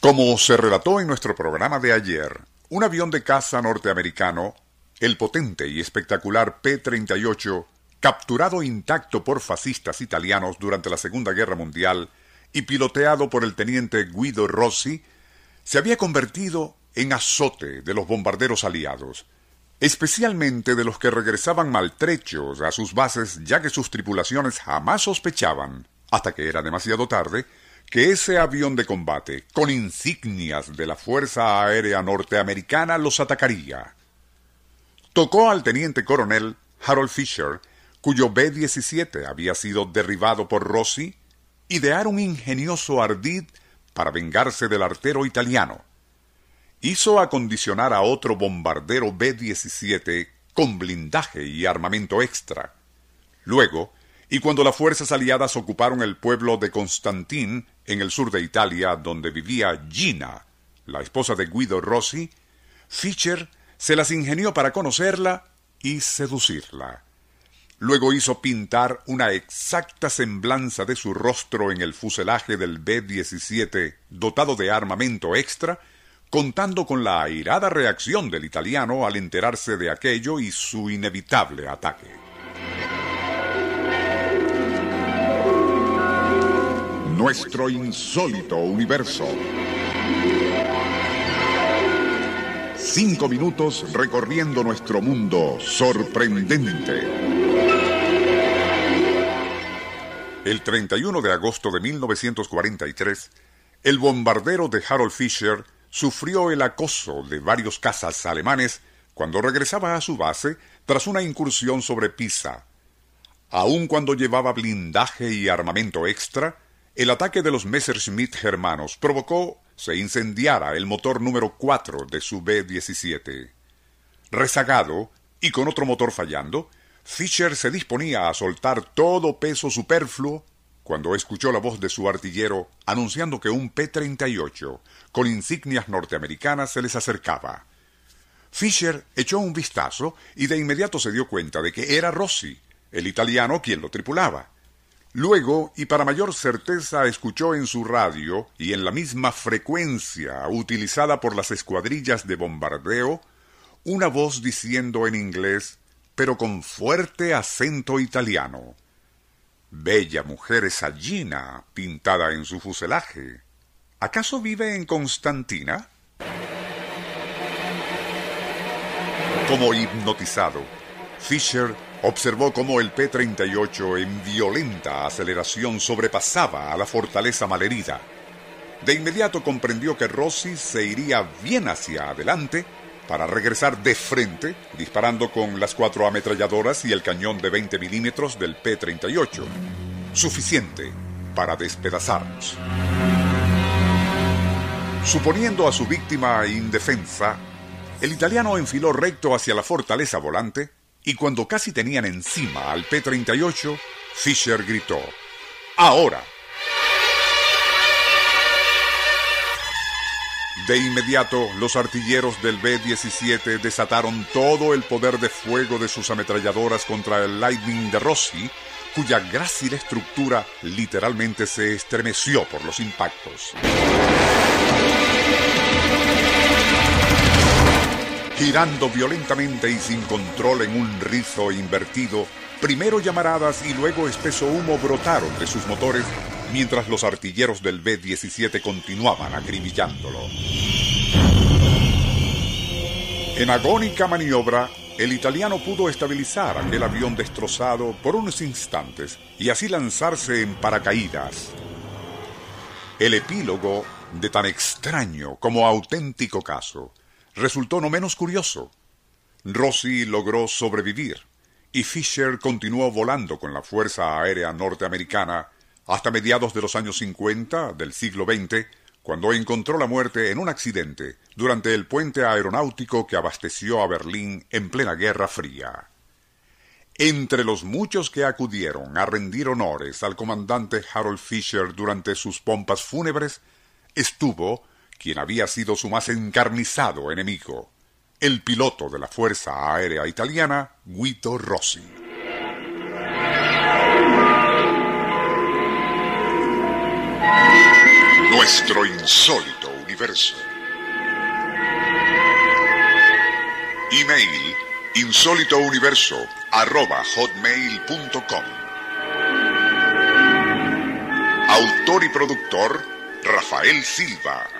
Como se relató en nuestro programa de ayer, un avión de caza norteamericano, el potente y espectacular P-38, capturado intacto por fascistas italianos durante la Segunda Guerra Mundial y piloteado por el teniente Guido Rossi, se había convertido en azote de los bombarderos aliados, especialmente de los que regresaban maltrechos a sus bases ya que sus tripulaciones jamás sospechaban, hasta que era demasiado tarde, que ese avión de combate, con insignias de la Fuerza Aérea Norteamericana, los atacaría. Tocó al teniente coronel Harold Fisher, cuyo B-17 había sido derribado por Rossi, idear un ingenioso ardid para vengarse del artero italiano. Hizo acondicionar a otro bombardero B-17 con blindaje y armamento extra. Luego, y cuando las fuerzas aliadas ocuparon el pueblo de Constantin, en el sur de Italia, donde vivía Gina, la esposa de Guido Rossi, Fischer se las ingenió para conocerla y seducirla. Luego hizo pintar una exacta semblanza de su rostro en el fuselaje del B-17 dotado de armamento extra, contando con la airada reacción del italiano al enterarse de aquello y su inevitable ataque. Nuestro insólito universo. Cinco minutos recorriendo nuestro mundo sorprendente. El 31 de agosto de 1943, el bombardero de Harold Fisher sufrió el acoso de varios cazas alemanes cuando regresaba a su base tras una incursión sobre Pisa. Aun cuando llevaba blindaje y armamento extra, el ataque de los Messerschmitt hermanos provocó se incendiara el motor número 4 de su B-17. Rezagado y con otro motor fallando, Fischer se disponía a soltar todo peso superfluo cuando escuchó la voz de su artillero anunciando que un P-38 con insignias norteamericanas se les acercaba. Fischer echó un vistazo y de inmediato se dio cuenta de que era Rossi, el italiano, quien lo tripulaba. Luego, y para mayor certeza, escuchó en su radio, y en la misma frecuencia utilizada por las escuadrillas de bombardeo, una voz diciendo en inglés, pero con fuerte acento italiano. Bella mujer esa Gina, pintada en su fuselaje. ¿Acaso vive en Constantina? Como hipnotizado, Fisher observó cómo el P-38 en violenta aceleración sobrepasaba a la fortaleza malherida. De inmediato comprendió que Rossi se iría bien hacia adelante para regresar de frente, disparando con las cuatro ametralladoras y el cañón de 20 milímetros del P-38, suficiente para despedazarnos. Suponiendo a su víctima indefensa, el italiano enfiló recto hacia la fortaleza volante, y cuando casi tenían encima al P-38, Fisher gritó, ¡Ahora! De inmediato, los artilleros del B-17 desataron todo el poder de fuego de sus ametralladoras contra el Lightning de Rossi, cuya grácil estructura literalmente se estremeció por los impactos. Girando violentamente y sin control en un rizo invertido, primero llamaradas y luego espeso humo brotaron de sus motores mientras los artilleros del B-17 continuaban acribillándolo. En agónica maniobra, el italiano pudo estabilizar aquel avión destrozado por unos instantes y así lanzarse en paracaídas. El epílogo de tan extraño como auténtico caso resultó no menos curioso. Rossi logró sobrevivir y Fisher continuó volando con la Fuerza Aérea Norteamericana hasta mediados de los años 50 del siglo XX, cuando encontró la muerte en un accidente durante el puente aeronáutico que abasteció a Berlín en plena Guerra Fría. Entre los muchos que acudieron a rendir honores al comandante Harold Fisher durante sus pompas fúnebres, estuvo quien había sido su más encarnizado enemigo, el piloto de la Fuerza Aérea Italiana, Guido Rossi. Nuestro insólito universo. Email insólitouniverso arroba hotmail.com. Autor y productor Rafael Silva.